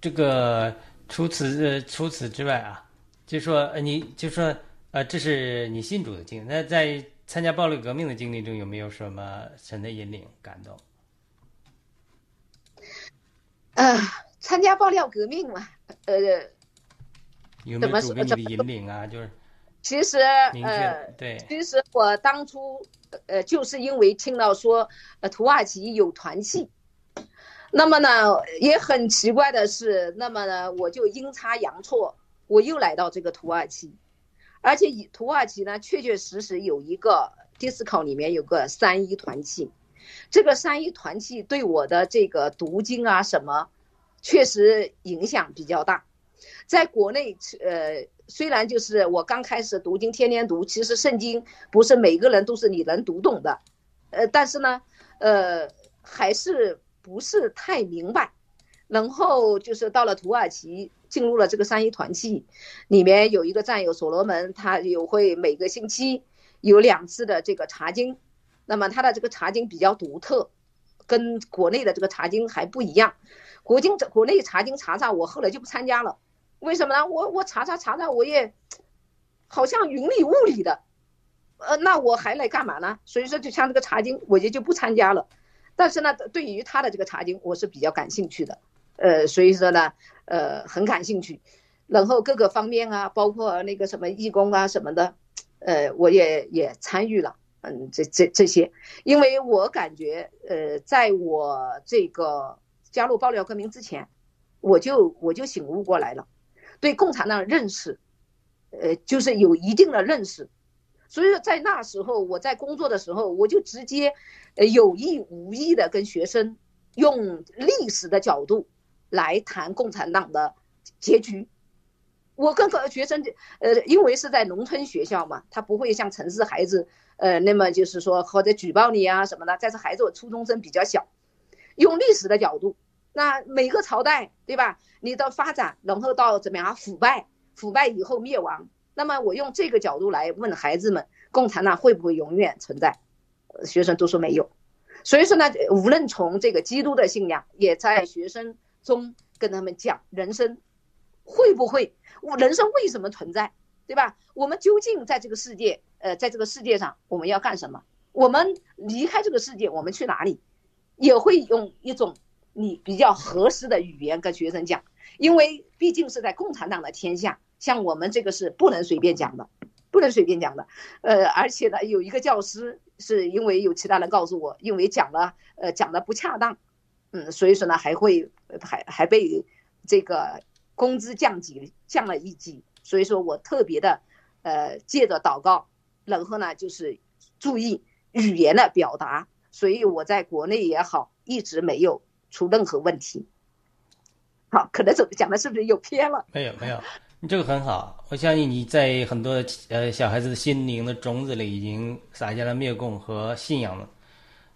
这个除此呃除此之外啊。就说呃，你就说呃，这是你信主的经历。那在参加暴力革命的经历中，有没有什么神的引领感动？啊，参加爆料革命嘛，呃，有没有主给你的引领啊？就是其实呃，对，其实我当初呃，就是因为听到说呃土耳其有团契，那么呢也很奇怪的是，那么呢我就阴差阳错，我又来到这个土耳其，而且以土耳其呢确确实实有一个 disco 里面有个三一团契，这个三一团契对我的这个读经啊什么，确实影响比较大。在国内，呃，虽然就是我刚开始读经，天天读，其实圣经不是每个人都是你能读懂的，呃，但是呢，呃，还是不是太明白。然后就是到了土耳其，进入了这个三一团契，里面有一个战友所罗门，他有会每个星期有两次的这个查经，那么他的这个查经比较独特，跟国内的这个查经还不一样。国经国内查经查查，我后来就不参加了。为什么呢？我我查查查查，我也好像云里雾里的，呃，那我还来干嘛呢？所以说，就像这个查经，我也就不参加了。但是呢，对于他的这个查经，我是比较感兴趣的，呃，所以说呢，呃，很感兴趣。然后各个方面啊，包括那个什么义工啊什么的，呃，我也也参与了。嗯，这这这些，因为我感觉，呃，在我这个加入爆料革命之前，我就我就醒悟过来了。对共产党认识，呃，就是有一定的认识，所以说在那时候我在工作的时候，我就直接，呃，有意无意的跟学生用历史的角度来谈共产党的结局。我跟个学生，呃，因为是在农村学校嘛，他不会像城市孩子，呃，那么就是说或者举报你啊什么的。但是孩子我初中生比较小，用历史的角度。那每个朝代，对吧？你的发展，然后到怎么样腐败，腐败以后灭亡。那么我用这个角度来问孩子们，共产党会不会永远存在？学生都说没有。所以说呢，无论从这个基督的信仰，也在学生中跟他们讲人生会不会，我人生为什么存在，对吧？我们究竟在这个世界，呃，在这个世界上我们要干什么？我们离开这个世界，我们去哪里？也会用一种。你比较合适的语言跟学生讲，因为毕竟是在共产党的天下，像我们这个是不能随便讲的，不能随便讲的。呃，而且呢，有一个教师是因为有其他人告诉我，因为讲了呃讲的不恰当，嗯，所以说呢还会还还被这个工资降级降了一级，所以说我特别的呃借着祷告，然后呢就是注意语言的表达，所以我在国内也好一直没有。出任何问题，好，可能怎么讲的是不是有偏了？没有没有，你这个很好。我相信你在很多呃小孩子的心灵的种子里，已经撒下了灭共和信仰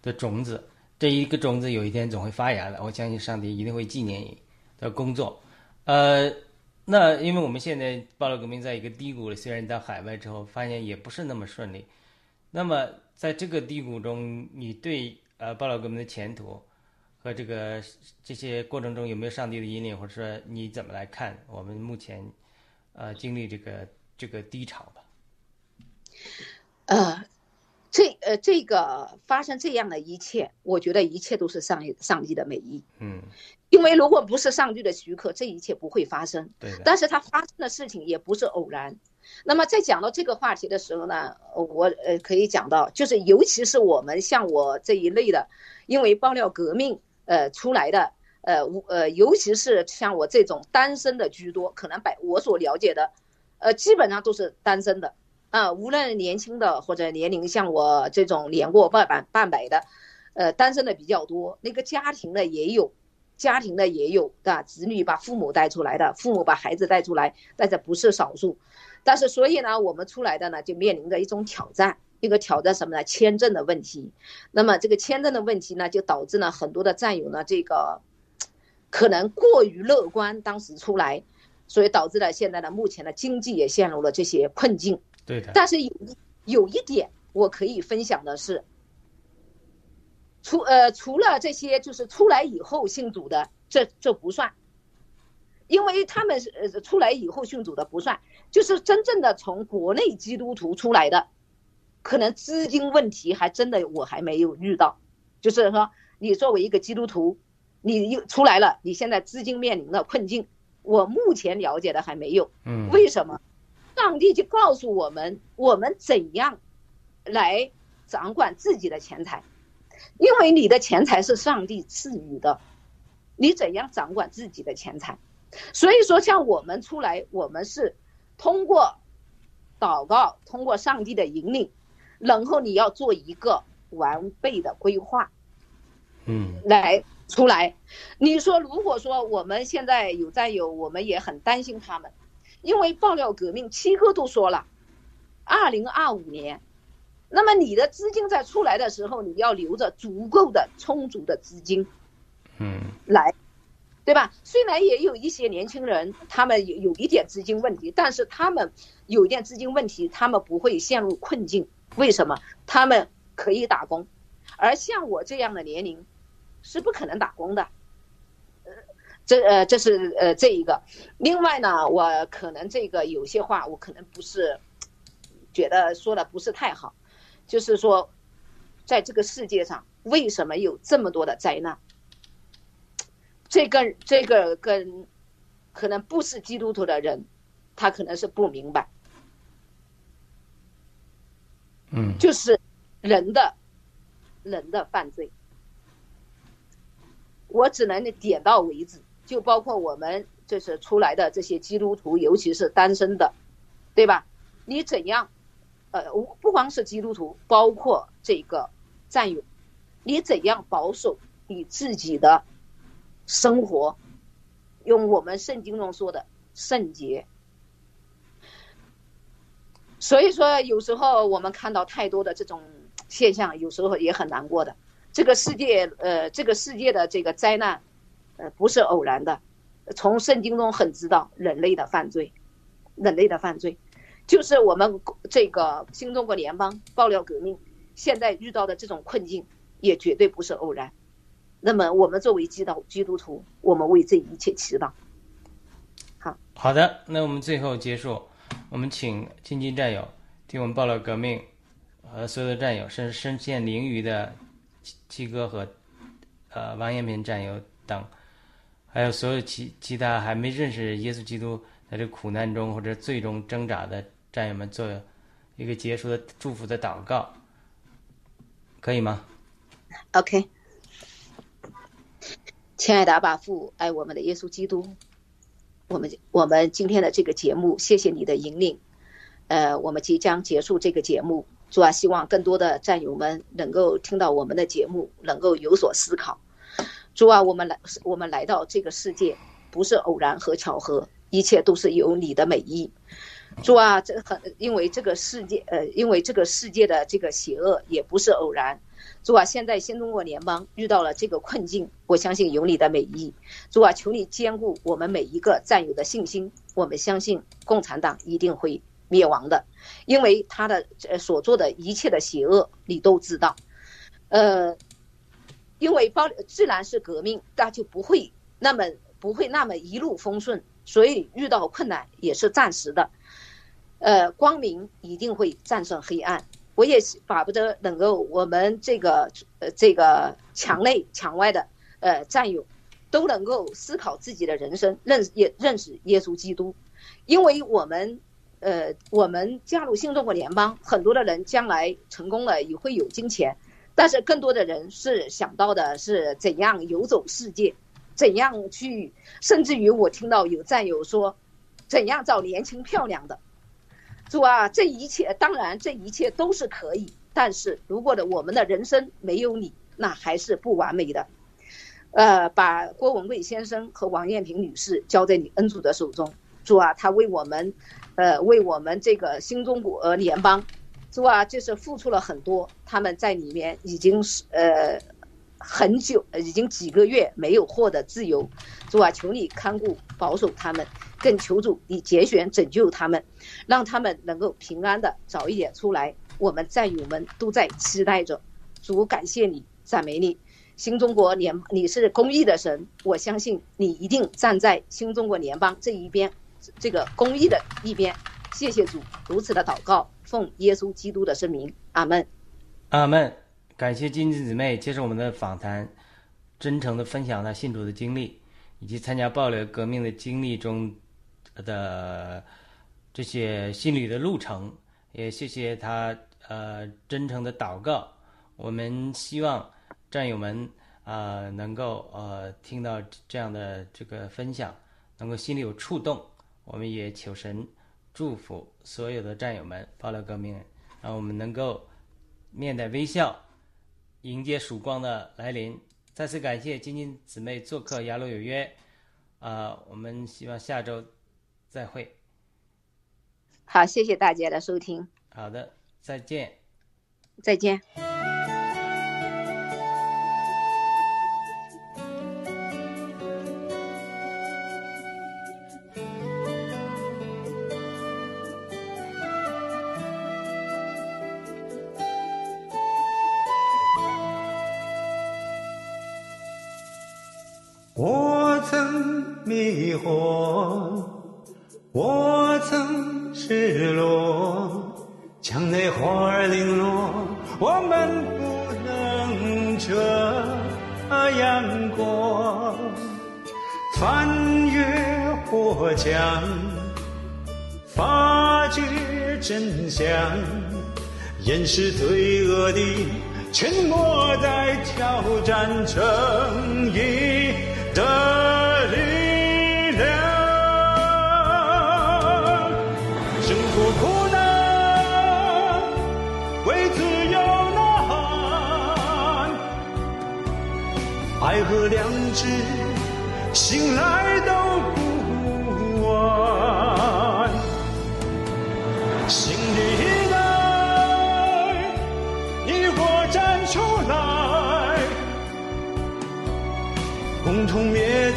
的种子。这一个种子有一天总会发芽的。我相信上帝一定会纪念你的工作。呃，那因为我们现在暴乱革命在一个低谷里，虽然到海外之后发现也不是那么顺利。那么在这个低谷中，你对呃暴乱革命的前途？和这个这些过程中有没有上帝的引领，或者说你怎么来看我们目前呃经历这个这个低潮吧？呃，这呃这个发生这样的一切，我觉得一切都是上上帝的美意。嗯，因为如果不是上帝的许可，这一切不会发生。对。但是它发生的事情也不是偶然。那么在讲到这个话题的时候呢，我呃可以讲到，就是尤其是我们像我这一类的，因为爆料革命。呃，出来的，呃，呃，尤其是像我这种单身的居多，可能百我所了解的，呃，基本上都是单身的，啊，无论年轻的或者年龄像我这种年过半百半百的，呃，单身的比较多。那个家庭的也有，家庭的也有，对吧？子女把父母带出来的，父母把孩子带出来，但这不是少数。但是所以呢，我们出来的呢，就面临着一种挑战。一个挑战什么呢？签证的问题。那么这个签证的问题呢，就导致呢很多的战友呢，这个可能过于乐观，当时出来，所以导致了现在呢，目前的经济也陷入了这些困境。对的。但是有有一点我可以分享的是，除呃除了这些，就是出来以后信主的，这这不算，因为他们是呃出来以后信主的不算，就是真正的从国内基督徒出来的。可能资金问题还真的我还没有遇到，就是说你作为一个基督徒，你又出来了，你现在资金面临的困境，我目前了解的还没有。嗯，为什么？上帝就告诉我们，我们怎样来掌管自己的钱财，因为你的钱财是上帝赐予的，你怎样掌管自己的钱财？所以说，像我们出来，我们是通过祷告，通过上帝的引领，然后你要做一个完备的规划。嗯来出来。你说，如果说我们现在有战友，我们也很担心他们，因为爆料革命，七哥都说了，二零二五年，那么你的资金在出来的时候，你要留着足够的、充足的资金嗯来。对吧？虽然也有一些年轻人，他们有有一点资金问题，但是他们有一点资金问题，他们不会陷入困境。为什么？他们可以打工，而像我这样的年龄，是不可能打工的。呃，这呃，这是呃这一个。另外呢，我可能这个有些话我可能不是觉得说的不是太好，就是说，在这个世界上为什么有这么多的灾难？这个这个跟可能不是基督徒的人，他可能是不明白，嗯就是人的人的犯罪。我只能点到为止，就包括我们就是出来的这些基督徒，尤其是单身的，对吧？你怎样？呃，不光是基督徒，包括这个战友，你怎样保守你自己的生活？用我们圣经中说的圣洁。所以说，有时候我们看到太多的这种现象，有时候也很难过的。这个世界，呃，这个世界的这个灾难，呃，不是偶然的。从圣经中很知道人类的犯罪，人类的犯罪，就是我们这个新中国联邦爆料革命现在遇到的这种困境，也绝对不是偶然。那么，我们作为基督基督徒，我们为这一切祈祷。好好的，那我们最后结束，我们请金金战友替我们爆料革命和所有的战友，身身陷囹圄的七七哥和呃王延平战友等，还有所有其其他还没认识耶稣基督，在这苦难中或者最终挣扎的战友们，做一个结束的祝福的祷告，可以吗？OK，亲爱的阿爸父，爱我们的耶稣基督，我们我们今天的这个节目，谢谢你的引领。呃，我们即将结束这个节目，主啊，希望更多的战友们能够听到我们的节目，能够有所思考。主啊，我们来我们来到这个世界，不是偶然和巧合，一切都是有你的美意。主啊，这很因为这个世界，呃，因为这个世界的这个邪恶也不是偶然。主啊，现在新中国联邦遇到了这个困境，我相信有你的美意。主啊，求你兼顾我们每一个战友的信心。我们相信共产党一定会灭亡的，因为他的呃所做的一切的邪恶你都知道。呃，因为包自然是革命，那就不会那么不会那么一路风顺，所以遇到困难也是暂时的。呃，光明一定会战胜黑暗。我也巴不得能够我们这个呃这个墙内墙外的呃战友，都能够思考自己的人生，认也认识耶稣基督，因为我们呃我们加入新中国联邦，很多的人将来成功了也会有金钱，但是更多的人是想到的是怎样游走世界，怎样去，甚至于我听到有战友说，怎样找年轻漂亮的。主啊，这一切当然这一切都是可以，但是如果的我们的人生没有你，那还是不完美的。呃，把郭文贵先生和王艳萍女士交在你恩主的手中，主啊，他为我们，呃，为我们这个新中国联邦，主啊，就是付出了很多，他们在里面已经是呃很久，已经几个月没有获得自由，主啊，求你看顾保守他们。更求主你节选拯救他们，让他们能够平安的早一点出来。我们战友们都在期待着。主感谢你，赞美你。新中国联，你是公义的神，我相信你一定站在新中国联邦这一边，这个公义的一边。谢谢主，如此的祷告，奉耶稣基督的圣名，阿门。阿门。感谢金子姊妹接受我们的访谈，真诚的分享她信主的经历。以及参加爆料革命的经历中的这些心理的路程，也谢谢他呃真诚的祷告。我们希望战友们啊、能够呃听到这样的这个分享，能够心里有触动。我们也求神祝福所有的战友们，爆料革命人，让我们能够面带微笑，迎接曙光的来临。再次感谢晶晶姊妹做客《雅鲁有约》，啊、我们希望下周再会。好，谢谢大家的收听，好的，再见。再见。掩饰罪恶的沉默，在挑战正义的力量。生活苦难，为自由呐喊，爱和良知，共同灭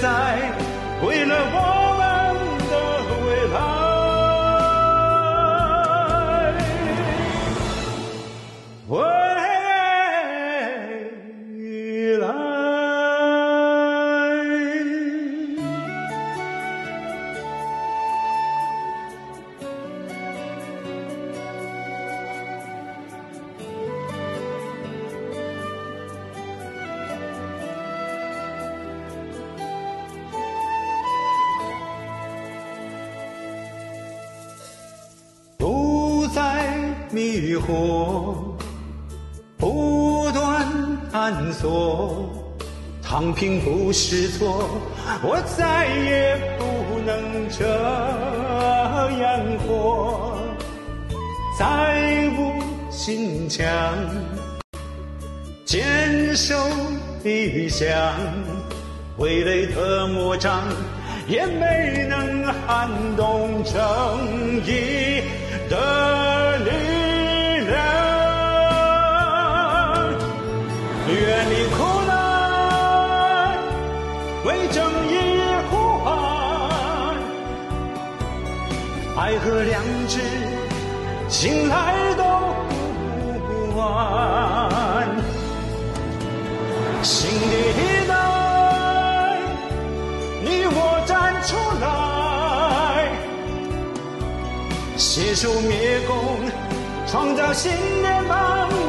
迷惑，不断探索，躺平不是错，我再也不能这样活，再无心墙，坚守理想，傀儡的魔掌也没能撼动正义的愿你苦难，为正义呼喊，爱和良知，醒来都不晚。新的一代，你我站出来，携手灭共，创造新联邦的未来。